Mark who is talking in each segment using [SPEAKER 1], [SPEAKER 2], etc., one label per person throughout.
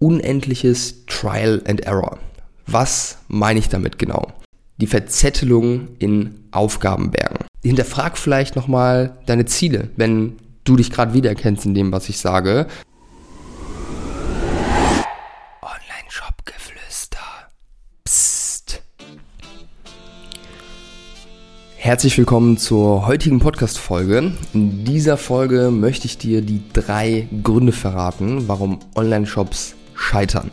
[SPEAKER 1] unendliches Trial and Error. Was meine ich damit genau? Die Verzettelung in Aufgabenbergen. Hinterfrag vielleicht nochmal deine Ziele, wenn du dich gerade wiedererkennst in dem, was ich sage. Online-Shop-Geflüster. Psst. Herzlich willkommen zur heutigen Podcast-Folge. In dieser Folge möchte ich dir die drei Gründe verraten, warum Online-Shops scheitern.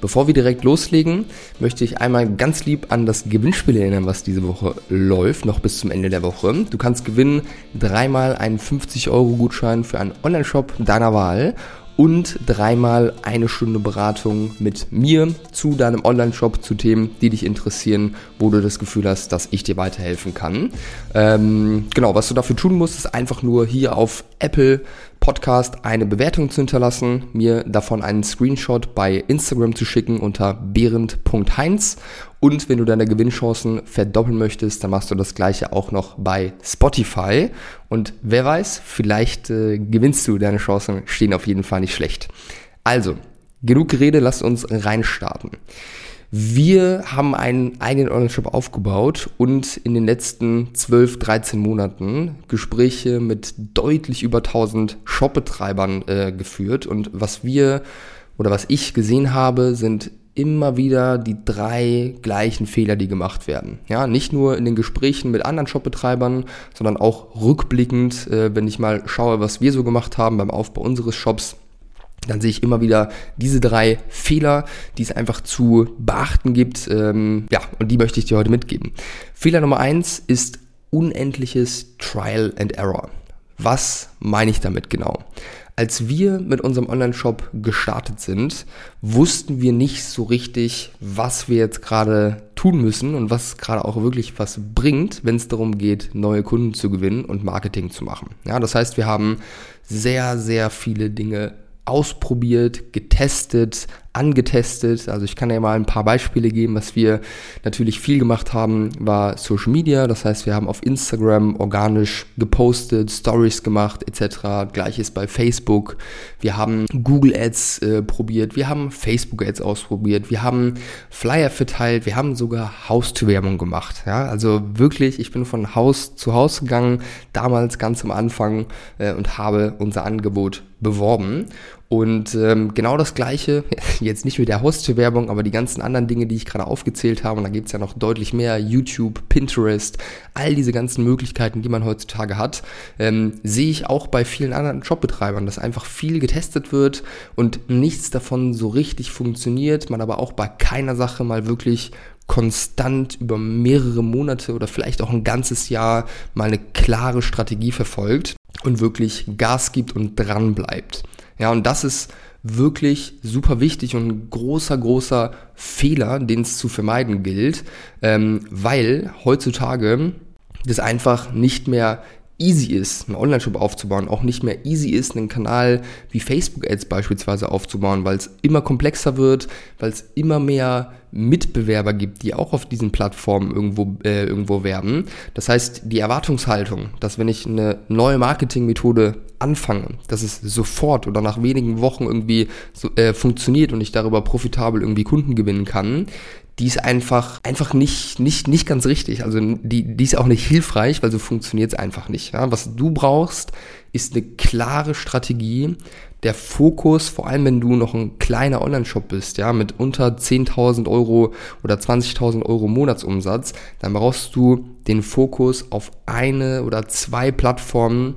[SPEAKER 1] Bevor wir direkt loslegen, möchte ich einmal ganz lieb an das Gewinnspiel erinnern, was diese Woche läuft, noch bis zum Ende der Woche. Du kannst gewinnen dreimal einen 50-Euro-Gutschein für einen Online-Shop deiner Wahl und dreimal eine Stunde Beratung mit mir zu deinem Online-Shop, zu Themen, die dich interessieren, wo du das Gefühl hast, dass ich dir weiterhelfen kann. Ähm, genau, was du dafür tun musst, ist einfach nur hier auf Apple Podcast eine Bewertung zu hinterlassen, mir davon einen Screenshot bei Instagram zu schicken unter behrend.heinz und wenn du deine Gewinnchancen verdoppeln möchtest, dann machst du das gleiche auch noch bei Spotify und wer weiß, vielleicht äh, gewinnst du, deine Chancen stehen auf jeden Fall nicht schlecht. Also, genug Gerede, lass uns reinstarten. Wir haben einen eigenen Online-Shop aufgebaut und in den letzten 12, 13 Monaten Gespräche mit deutlich über 1000 Shopbetreibern äh, geführt. Und was wir oder was ich gesehen habe, sind immer wieder die drei gleichen Fehler, die gemacht werden. Ja, nicht nur in den Gesprächen mit anderen Shopbetreibern, sondern auch rückblickend, äh, wenn ich mal schaue, was wir so gemacht haben beim Aufbau unseres Shops dann sehe ich immer wieder diese drei Fehler, die es einfach zu beachten gibt. Ähm, ja, und die möchte ich dir heute mitgeben. Fehler Nummer eins ist unendliches Trial and Error. Was meine ich damit genau? Als wir mit unserem Online-Shop gestartet sind, wussten wir nicht so richtig, was wir jetzt gerade tun müssen und was gerade auch wirklich was bringt, wenn es darum geht, neue Kunden zu gewinnen und Marketing zu machen. Ja, das heißt, wir haben sehr, sehr viele Dinge ausprobiert, getestet, angetestet. Also ich kann ja mal ein paar Beispiele geben. Was wir natürlich viel gemacht haben, war Social Media. Das heißt, wir haben auf Instagram organisch gepostet, Stories gemacht etc. Gleiches bei Facebook. Wir haben Google Ads äh, probiert. Wir haben Facebook Ads ausprobiert. Wir haben Flyer verteilt. Wir haben sogar Haustürwerbung gemacht. Ja, also wirklich, ich bin von Haus zu Haus gegangen, damals ganz am Anfang äh, und habe unser Angebot beworben. Und ähm, genau das gleiche, jetzt nicht mit der Haustürwerbung, aber die ganzen anderen Dinge, die ich gerade aufgezählt habe, und da gibt's ja noch deutlich mehr, YouTube, Pinterest, all diese ganzen Möglichkeiten, die man heutzutage hat, ähm, sehe ich auch bei vielen anderen Jobbetreibern, dass einfach viel getestet wird und nichts davon so richtig funktioniert, man aber auch bei keiner Sache mal wirklich konstant über mehrere Monate oder vielleicht auch ein ganzes Jahr mal eine klare Strategie verfolgt und wirklich Gas gibt und dran bleibt. Ja, und das ist wirklich super wichtig und ein großer, großer Fehler, den es zu vermeiden gilt, ähm, weil heutzutage das einfach nicht mehr easy ist, einen Online-Shop aufzubauen, auch nicht mehr easy ist, einen Kanal wie Facebook-Ads beispielsweise aufzubauen, weil es immer komplexer wird, weil es immer mehr Mitbewerber gibt, die auch auf diesen Plattformen irgendwo, äh, irgendwo werben. Das heißt, die Erwartungshaltung, dass wenn ich eine neue Marketingmethode anfange, dass es sofort oder nach wenigen Wochen irgendwie so, äh, funktioniert und ich darüber profitabel irgendwie Kunden gewinnen kann, die ist einfach, einfach nicht, nicht, nicht ganz richtig. Also die, die ist auch nicht hilfreich, weil so funktioniert es einfach nicht. Ja? Was du brauchst, ist eine klare Strategie, der Fokus, vor allem wenn du noch ein kleiner Online-Shop bist, ja, mit unter 10.000 Euro oder 20.000 Euro Monatsumsatz, dann brauchst du den Fokus auf eine oder zwei Plattformen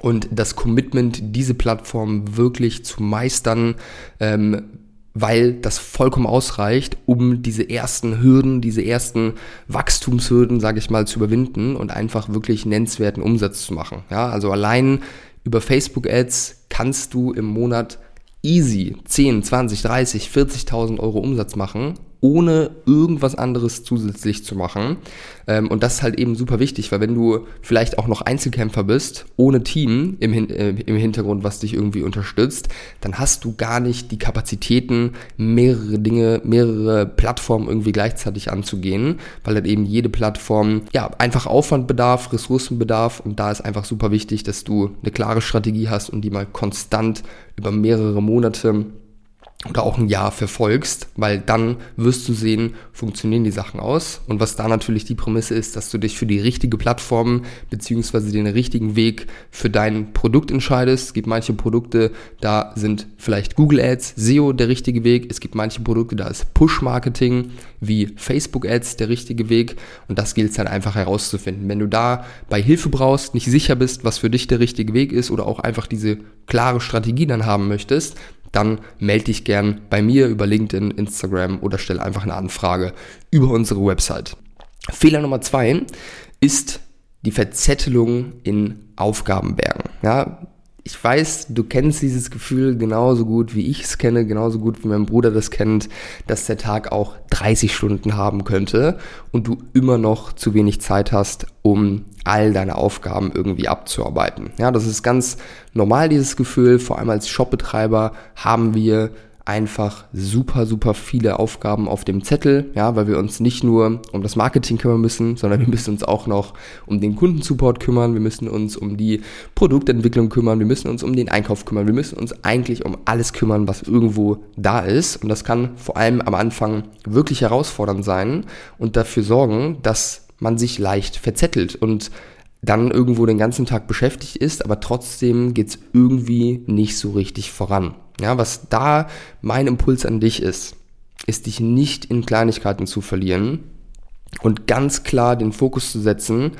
[SPEAKER 1] und das Commitment, diese Plattform wirklich zu meistern, ähm, weil das vollkommen ausreicht, um diese ersten Hürden, diese ersten Wachstumshürden, sage ich mal, zu überwinden und einfach wirklich nennenswerten Umsatz zu machen. Ja, also allein über Facebook Ads kannst du im Monat easy 10, 20, 30, 40.000 Euro Umsatz machen ohne irgendwas anderes zusätzlich zu machen. Ähm, und das ist halt eben super wichtig, weil wenn du vielleicht auch noch Einzelkämpfer bist, ohne Team im, Hin äh, im Hintergrund, was dich irgendwie unterstützt, dann hast du gar nicht die Kapazitäten, mehrere Dinge, mehrere Plattformen irgendwie gleichzeitig anzugehen, weil halt eben jede Plattform ja einfach Aufwand bedarf, Ressourcen bedarf und da ist einfach super wichtig, dass du eine klare Strategie hast und die mal konstant über mehrere Monate oder auch ein Jahr verfolgst, weil dann wirst du sehen, funktionieren die Sachen aus. Und was da natürlich die Prämisse ist, dass du dich für die richtige Plattform beziehungsweise den richtigen Weg für dein Produkt entscheidest. Es gibt manche Produkte, da sind vielleicht Google Ads, SEO der richtige Weg. Es gibt manche Produkte, da ist Push-Marketing wie Facebook Ads der richtige Weg. Und das gilt es dann einfach herauszufinden. Wenn du da bei Hilfe brauchst, nicht sicher bist, was für dich der richtige Weg ist oder auch einfach diese klare Strategie dann haben möchtest, dann melde dich gern bei mir über LinkedIn, Instagram oder stell einfach eine Anfrage über unsere Website. Fehler Nummer zwei ist die Verzettelung in Aufgabenbergen. Ja, ich weiß, du kennst dieses Gefühl genauso gut, wie ich es kenne, genauso gut wie mein Bruder das kennt, dass der Tag auch 30 Stunden haben könnte und du immer noch zu wenig Zeit hast, um all deine Aufgaben irgendwie abzuarbeiten. Ja, das ist ganz normal, dieses Gefühl. Vor allem als Shopbetreiber haben wir einfach super, super viele Aufgaben auf dem Zettel, ja, weil wir uns nicht nur um das Marketing kümmern müssen, sondern wir müssen uns auch noch um den Kundensupport kümmern, wir müssen uns um die Produktentwicklung kümmern, wir müssen uns um den Einkauf kümmern, wir müssen uns eigentlich um alles kümmern, was irgendwo da ist. Und das kann vor allem am Anfang wirklich herausfordernd sein und dafür sorgen, dass man sich leicht verzettelt und dann irgendwo den ganzen Tag beschäftigt ist, aber trotzdem geht's irgendwie nicht so richtig voran. Ja, was da mein Impuls an dich ist, ist dich nicht in Kleinigkeiten zu verlieren und ganz klar den Fokus zu setzen,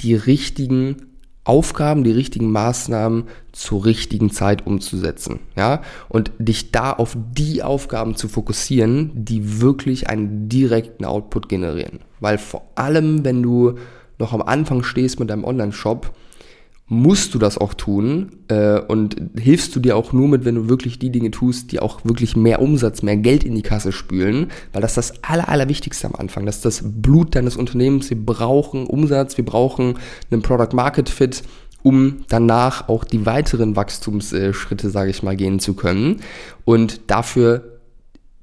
[SPEAKER 1] die richtigen Aufgaben, die richtigen Maßnahmen zur richtigen Zeit umzusetzen, ja, und dich da auf die Aufgaben zu fokussieren, die wirklich einen direkten Output generieren, weil vor allem, wenn du noch am Anfang stehst mit deinem Online-Shop, musst du das auch tun äh, und hilfst du dir auch nur mit, wenn du wirklich die Dinge tust, die auch wirklich mehr Umsatz, mehr Geld in die Kasse spülen, weil das ist das Aller, Allerwichtigste am Anfang, das ist das Blut deines Unternehmens. Wir brauchen Umsatz, wir brauchen einen Product Market Fit, um danach auch die weiteren Wachstumsschritte, sage ich mal, gehen zu können. Und dafür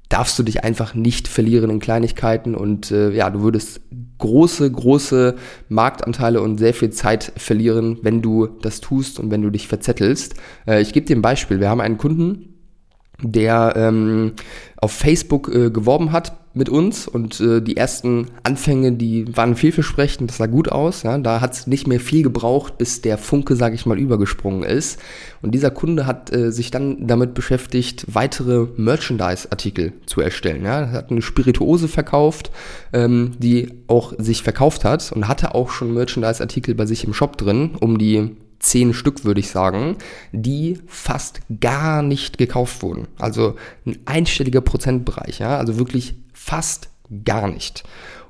[SPEAKER 1] darfst du dich einfach nicht verlieren in Kleinigkeiten und äh, ja, du würdest große, große Marktanteile und sehr viel Zeit verlieren, wenn du das tust und wenn du dich verzettelst. Äh, ich gebe dir ein Beispiel. Wir haben einen Kunden, der ähm, auf Facebook äh, geworben hat mit uns und äh, die ersten Anfänge, die waren vielversprechend, das sah gut aus. Ja? Da hat es nicht mehr viel gebraucht, bis der Funke, sage ich mal, übergesprungen ist. Und dieser Kunde hat äh, sich dann damit beschäftigt, weitere Merchandise-Artikel zu erstellen. Ja? Er hat eine Spirituose verkauft, ähm, die auch sich verkauft hat und hatte auch schon Merchandise-Artikel bei sich im Shop drin, um die zehn Stück, würde ich sagen, die fast gar nicht gekauft wurden. Also ein einstelliger Prozentbereich, ja, also wirklich fast gar nicht.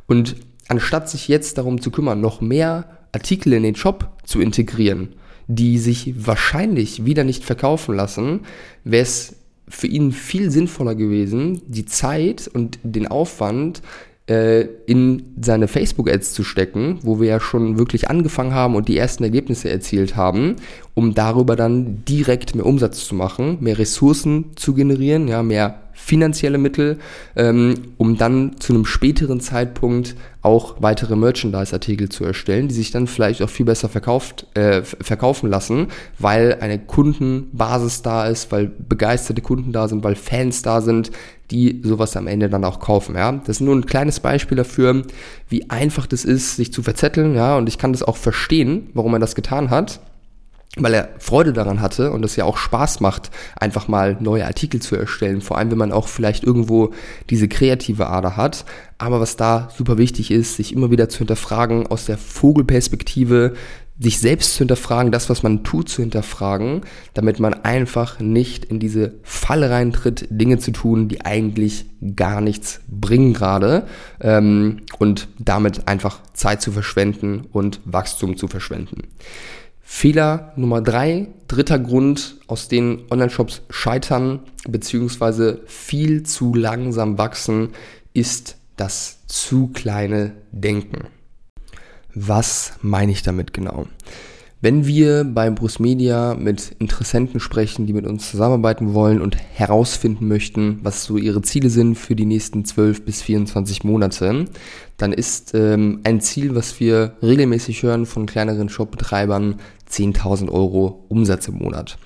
[SPEAKER 1] Und anstatt sich jetzt darum zu kümmern, noch mehr Artikel in den Shop zu integrieren, die sich wahrscheinlich wieder nicht verkaufen lassen, wäre es für ihn viel sinnvoller gewesen, die Zeit und den Aufwand äh, in seine Facebook-Ads zu stecken, wo wir ja schon wirklich angefangen haben und die ersten Ergebnisse erzielt haben, um darüber dann direkt mehr Umsatz zu machen, mehr Ressourcen zu generieren, ja, mehr finanzielle Mittel, ähm, um dann zu einem späteren Zeitpunkt auch weitere Merchandise-Artikel zu erstellen, die sich dann vielleicht auch viel besser verkauft, äh, verkaufen lassen, weil eine Kundenbasis da ist, weil begeisterte Kunden da sind, weil Fans da sind, die sowas am Ende dann auch kaufen. Ja, das ist nur ein kleines Beispiel dafür, wie einfach das ist, sich zu verzetteln. Ja, und ich kann das auch verstehen, warum er das getan hat weil er Freude daran hatte und es ja auch Spaß macht, einfach mal neue Artikel zu erstellen, vor allem wenn man auch vielleicht irgendwo diese kreative Ader hat. Aber was da super wichtig ist, sich immer wieder zu hinterfragen aus der Vogelperspektive, sich selbst zu hinterfragen, das, was man tut, zu hinterfragen, damit man einfach nicht in diese Falle reintritt, Dinge zu tun, die eigentlich gar nichts bringen gerade ähm, und damit einfach Zeit zu verschwenden und Wachstum zu verschwenden. Fehler Nummer drei, dritter Grund, aus dem Online-Shops scheitern bzw. viel zu langsam wachsen, ist das zu kleine Denken. Was meine ich damit genau? Wenn wir beim Brust Media mit Interessenten sprechen, die mit uns zusammenarbeiten wollen und herausfinden möchten, was so ihre Ziele sind für die nächsten 12 bis 24 Monate, dann ist ähm, ein Ziel, was wir regelmäßig hören von kleineren Shopbetreibern, 10.000 Euro Umsatz im Monat.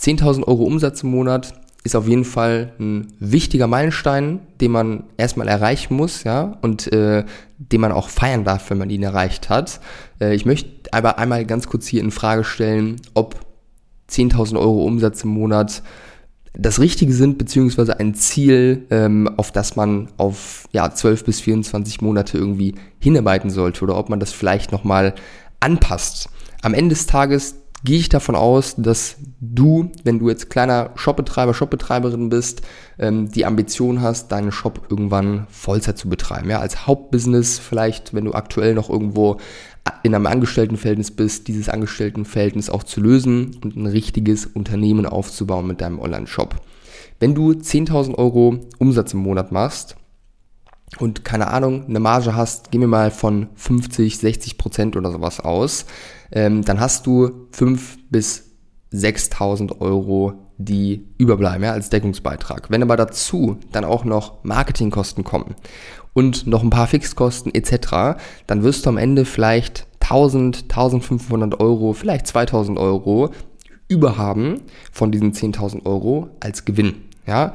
[SPEAKER 1] 10.000 Euro Umsatz im Monat ist auf jeden Fall ein wichtiger Meilenstein, den man erstmal erreichen muss, ja, und äh, den man auch feiern darf, wenn man ihn erreicht hat. Äh, ich möchte aber einmal ganz kurz hier in Frage stellen, ob 10.000 Euro Umsatz im Monat das Richtige sind, beziehungsweise ein Ziel, ähm, auf das man auf ja, 12 bis 24 Monate irgendwie hinarbeiten sollte oder ob man das vielleicht nochmal anpasst. Am Ende des Tages gehe ich davon aus, dass du, wenn du jetzt kleiner Shopbetreiber, Shopbetreiberin bist, ähm, die Ambition hast, deinen Shop irgendwann Vollzeit zu betreiben. Ja, als Hauptbusiness vielleicht, wenn du aktuell noch irgendwo in einem Angestelltenverhältnis bist, dieses Angestelltenverhältnis auch zu lösen und ein richtiges Unternehmen aufzubauen mit deinem Online-Shop. Wenn du 10.000 Euro Umsatz im Monat machst und keine Ahnung, eine Marge hast, geh mir mal von 50, 60 Prozent oder sowas aus, ähm, dann hast du 5 bis 6.000 Euro, die überbleiben ja, als Deckungsbeitrag. Wenn aber dazu dann auch noch Marketingkosten kommen und noch ein paar Fixkosten etc., dann wirst du am Ende vielleicht 1000, 1500 Euro, vielleicht 2000 Euro überhaben von diesen 10.000 Euro als Gewinn. Ja,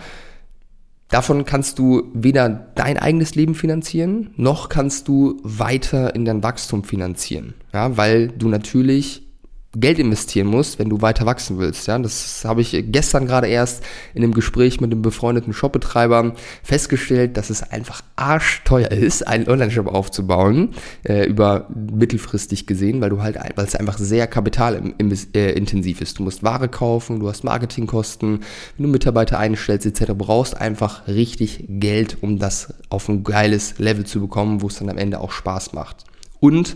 [SPEAKER 1] Davon kannst du weder dein eigenes Leben finanzieren, noch kannst du weiter in dein Wachstum finanzieren. Ja, weil du natürlich Geld investieren musst, wenn du weiter wachsen willst. Ja, das habe ich gestern gerade erst in einem Gespräch mit einem befreundeten Shopbetreiber festgestellt, dass es einfach arschteuer ist, einen Online-Shop aufzubauen, äh, über mittelfristig gesehen, weil du halt, weil es einfach sehr kapitalintensiv ist. Du musst Ware kaufen, du hast Marketingkosten, wenn du Mitarbeiter einstellst etc. Du brauchst einfach richtig Geld, um das auf ein geiles Level zu bekommen, wo es dann am Ende auch Spaß macht. Und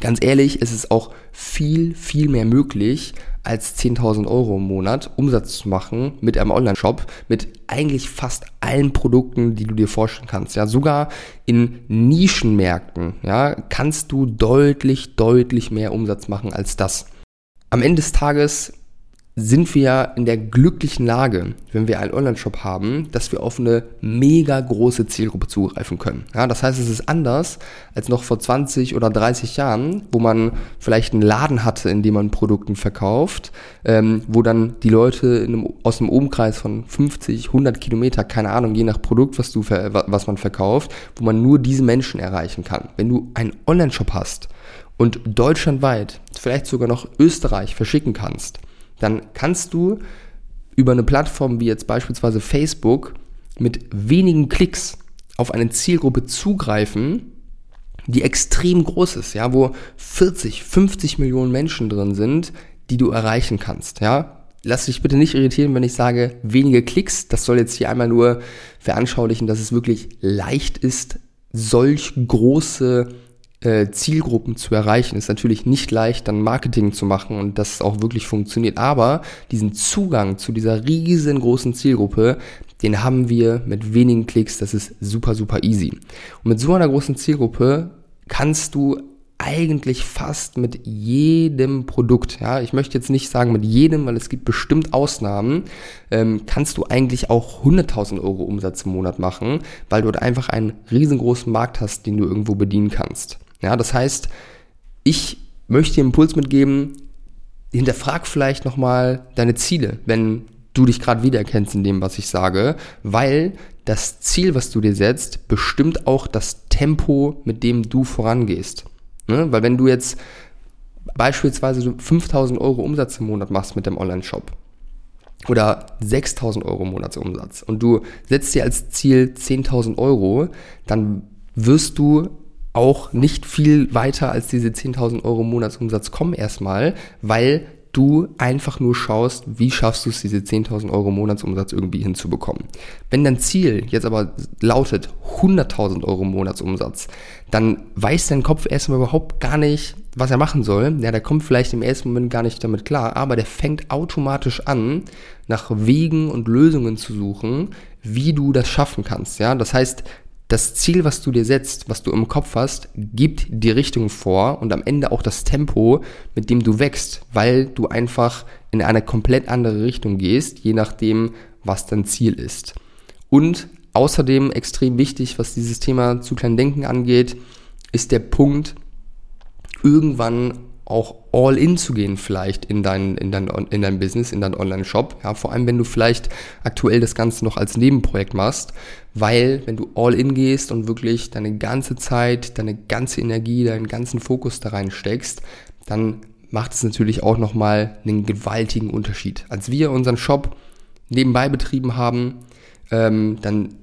[SPEAKER 1] Ganz ehrlich, es ist auch viel, viel mehr möglich, als 10.000 Euro im Monat Umsatz zu machen mit einem Online-Shop, mit eigentlich fast allen Produkten, die du dir vorstellen kannst. Ja, sogar in Nischenmärkten, ja, kannst du deutlich, deutlich mehr Umsatz machen als das. Am Ende des Tages sind wir in der glücklichen Lage, wenn wir einen Online-Shop haben, dass wir auf eine mega große Zielgruppe zugreifen können. Ja, das heißt, es ist anders als noch vor 20 oder 30 Jahren, wo man vielleicht einen Laden hatte, in dem man Produkte verkauft, ähm, wo dann die Leute einem, aus einem Umkreis von 50, 100 Kilometer, keine Ahnung, je nach Produkt, was, du, was man verkauft, wo man nur diese Menschen erreichen kann. Wenn du einen Online-Shop hast und deutschlandweit, vielleicht sogar noch Österreich verschicken kannst, dann kannst du über eine Plattform wie jetzt beispielsweise Facebook mit wenigen Klicks auf eine Zielgruppe zugreifen, die extrem groß ist, ja, wo 40, 50 Millionen Menschen drin sind, die du erreichen kannst, ja. Lass dich bitte nicht irritieren, wenn ich sage wenige Klicks. Das soll jetzt hier einmal nur veranschaulichen, dass es wirklich leicht ist, solch große Zielgruppen zu erreichen, ist natürlich nicht leicht, dann Marketing zu machen und das auch wirklich funktioniert. Aber diesen Zugang zu dieser riesengroßen Zielgruppe, den haben wir mit wenigen Klicks. Das ist super, super easy. Und mit so einer großen Zielgruppe kannst du eigentlich fast mit jedem Produkt, ja, ich möchte jetzt nicht sagen mit jedem, weil es gibt bestimmt Ausnahmen, ähm, kannst du eigentlich auch 100.000 Euro Umsatz im Monat machen, weil du einfach einen riesengroßen Markt hast, den du irgendwo bedienen kannst. Ja, das heißt, ich möchte dir Impuls mitgeben, hinterfrag vielleicht nochmal deine Ziele, wenn du dich gerade wiedererkennst in dem, was ich sage, weil das Ziel, was du dir setzt, bestimmt auch das Tempo, mit dem du vorangehst. Ne? Weil wenn du jetzt beispielsweise 5000 Euro Umsatz im Monat machst mit dem Online-Shop oder 6000 Euro Monatsumsatz und du setzt dir als Ziel 10.000 Euro, dann wirst du auch nicht viel weiter als diese 10.000 Euro Monatsumsatz kommen erstmal, weil du einfach nur schaust, wie schaffst du es, diese 10.000 Euro Monatsumsatz irgendwie hinzubekommen. Wenn dein Ziel jetzt aber lautet 100.000 Euro Monatsumsatz, dann weiß dein Kopf erstmal überhaupt gar nicht, was er machen soll. Ja, der kommt vielleicht im ersten Moment gar nicht damit klar, aber der fängt automatisch an, nach Wegen und Lösungen zu suchen, wie du das schaffen kannst. Ja, das heißt, das Ziel, was du dir setzt, was du im Kopf hast, gibt die Richtung vor und am Ende auch das Tempo, mit dem du wächst, weil du einfach in eine komplett andere Richtung gehst, je nachdem, was dein Ziel ist. Und außerdem extrem wichtig, was dieses Thema zu klein Denken angeht, ist der Punkt, irgendwann auch all in zu gehen vielleicht in dein, in dein, in dein Business, in dein Online-Shop. Ja, vor allem, wenn du vielleicht aktuell das Ganze noch als Nebenprojekt machst, weil wenn du all in gehst und wirklich deine ganze Zeit, deine ganze Energie, deinen ganzen Fokus da rein steckst, dann macht es natürlich auch nochmal einen gewaltigen Unterschied. Als wir unseren Shop nebenbei betrieben haben, ähm, dann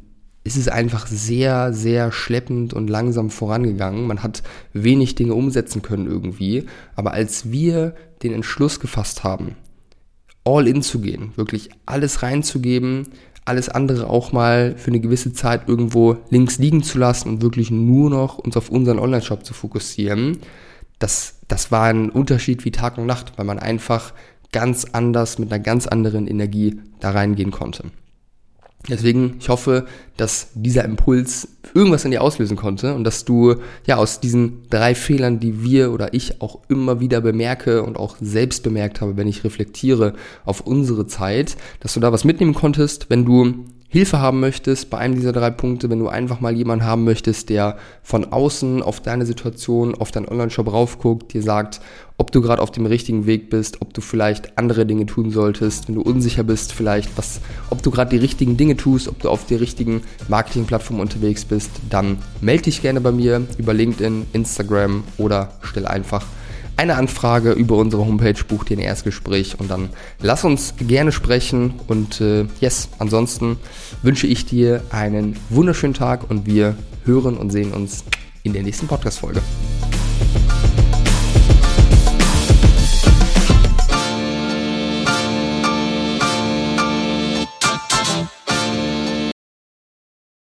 [SPEAKER 1] ist es einfach sehr, sehr schleppend und langsam vorangegangen. Man hat wenig Dinge umsetzen können irgendwie. Aber als wir den Entschluss gefasst haben, all in zu gehen, wirklich alles reinzugeben, alles andere auch mal für eine gewisse Zeit irgendwo links liegen zu lassen und wirklich nur noch uns auf unseren Online-Shop zu fokussieren, das, das war ein Unterschied wie Tag und Nacht, weil man einfach ganz anders mit einer ganz anderen Energie da reingehen konnte. Deswegen, ich hoffe, dass dieser Impuls irgendwas in dir auslösen konnte und dass du ja aus diesen drei Fehlern, die wir oder ich auch immer wieder bemerke und auch selbst bemerkt habe, wenn ich reflektiere auf unsere Zeit, dass du da was mitnehmen konntest, wenn du Hilfe haben möchtest bei einem dieser drei Punkte, wenn du einfach mal jemanden haben möchtest, der von außen auf deine Situation, auf deinen Online-Shop raufguckt, dir sagt, ob du gerade auf dem richtigen Weg bist, ob du vielleicht andere Dinge tun solltest, wenn du unsicher bist, vielleicht was, ob du gerade die richtigen Dinge tust, ob du auf der richtigen Marketingplattform unterwegs bist, dann melde dich gerne bei mir über LinkedIn, Instagram oder stell einfach eine Anfrage über unsere Homepage, buch dir ein Erstgespräch und dann lass uns gerne sprechen. Und äh, yes, ansonsten wünsche ich dir einen wunderschönen Tag und wir hören und sehen uns in der nächsten Podcast-Folge.